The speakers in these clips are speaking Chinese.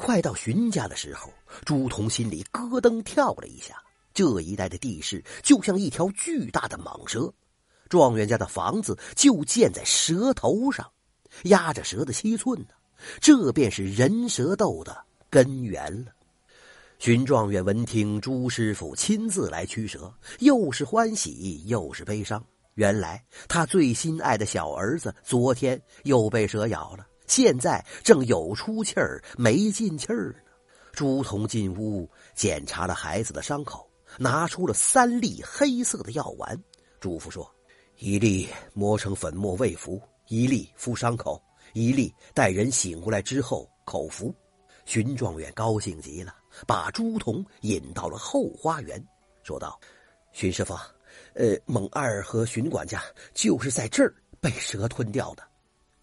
快到荀家的时候，朱仝心里咯噔跳了一下。这一带的地势就像一条巨大的蟒蛇，状元家的房子就建在蛇头上，压着蛇的七寸呢。这便是人蛇斗的根源了。荀状元闻听朱师傅亲自来驱蛇，又是欢喜又是悲伤。原来他最心爱的小儿子昨天又被蛇咬了，现在正有出气儿没进气儿呢。朱仝进屋检查了孩子的伤口，拿出了三粒黑色的药丸，嘱咐说：“一粒磨成粉末喂服，一粒敷伤口，一粒待人醒过来之后口服。”荀状元高兴极了。把朱仝引到了后花园，说道：“荀师傅，呃，蒙二和荀管家就是在这儿被蛇吞掉的。”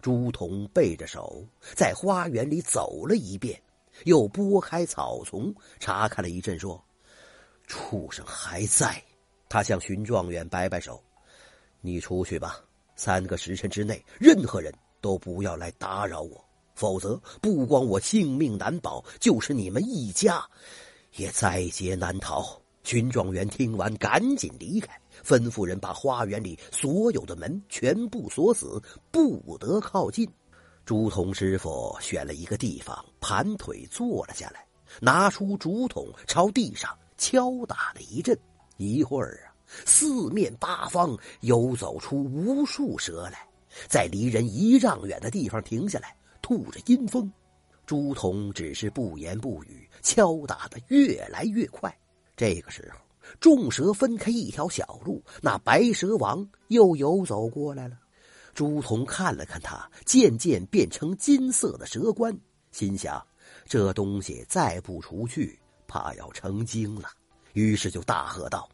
朱仝背着手在花园里走了一遍，又拨开草丛查看了一阵，说：“畜生还在。”他向荀状元摆摆手：“你出去吧，三个时辰之内，任何人都不要来打扰我。”否则，不光我性命难保，就是你们一家，也在劫难逃。群状元听完，赶紧离开，吩咐人把花园里所有的门全部锁死，不得靠近。朱仝师傅选了一个地方，盘腿坐了下来，拿出竹筒朝地上敲打了一阵。一会儿啊，四面八方游走出无数蛇来，在离人一丈远的地方停下来。吐着阴风，朱仝只是不言不语，敲打的越来越快。这个时候，众蛇分开一条小路，那白蛇王又游走过来了。朱仝看了看他，渐渐变成金色的蛇冠，心想：这东西再不除去，怕要成精了。于是就大喝道：“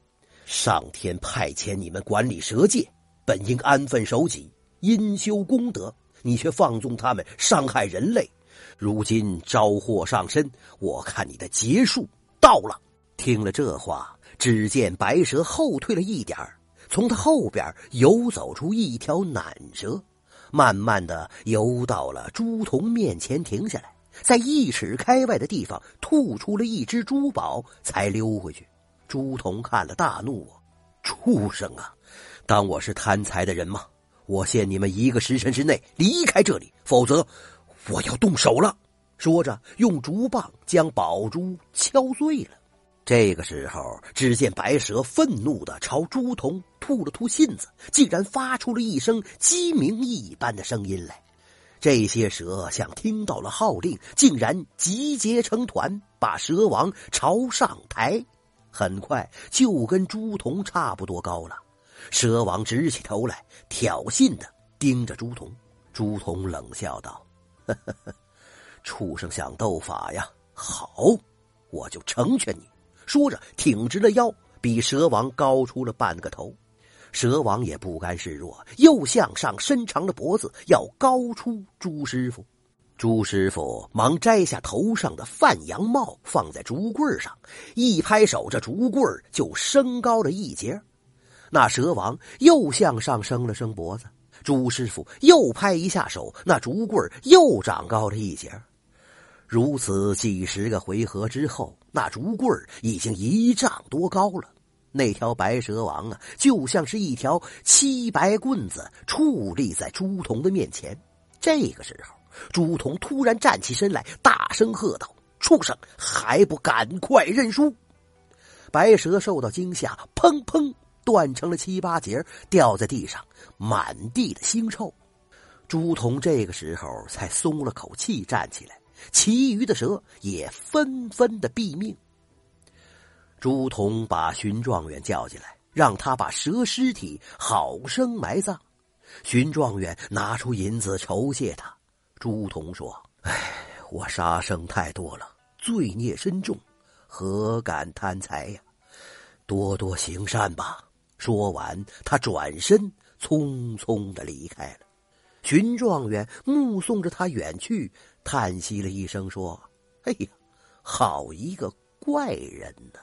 上天派遣你们管理蛇界，本应安分守己，因修功德。”你却放纵他们伤害人类，如今招祸上身，我看你的劫数到了。听了这话，只见白蛇后退了一点从他后边游走出一条蟒蛇，慢慢的游到了朱仝面前，停下来，在一尺开外的地方吐出了一只珠宝，才溜回去。朱仝看了大怒：“畜生啊，当我是贪财的人吗？”我限你们一个时辰之内离开这里，否则我要动手了。说着，用竹棒将宝珠敲碎了。这个时候，只见白蛇愤怒的朝朱仝吐了吐信子，竟然发出了一声鸡鸣一般的声音来。这些蛇像听到了号令，竟然集结成团，把蛇王朝上抬。很快就跟朱仝差不多高了。蛇王直起头来，挑衅的盯着朱仝。朱仝冷笑道：“呵呵呵，畜生想斗法呀？好，我就成全你。”说着，挺直了腰，比蛇王高出了半个头。蛇王也不甘示弱，又向上伸长了脖子，要高出朱师傅。朱师傅忙摘下头上的范阳帽，放在竹棍上，一拍手，这竹棍就升高了一截。那蛇王又向上升了升脖子，朱师傅又拍一下手，那竹棍又长高了一截。如此几十个回合之后，那竹棍已经一丈多高了。那条白蛇王啊，就像是一条七白棍子矗立在朱仝的面前。这个时候，朱仝突然站起身来，大声喝道：“畜生，还不赶快认输！”白蛇受到惊吓，砰砰。断成了七八节，掉在地上，满地的腥臭。朱仝这个时候才松了口气，站起来。其余的蛇也纷纷的毙命。朱仝把荀状元叫进来，让他把蛇尸体好生埋葬。荀状元拿出银子酬谢他。朱仝说：“唉，我杀生太多了，罪孽深重，何敢贪财呀？多多行善吧。”说完，他转身匆匆的离开了。群状元目送着他远去，叹息了一声，说：“哎呀，好一个怪人呢！”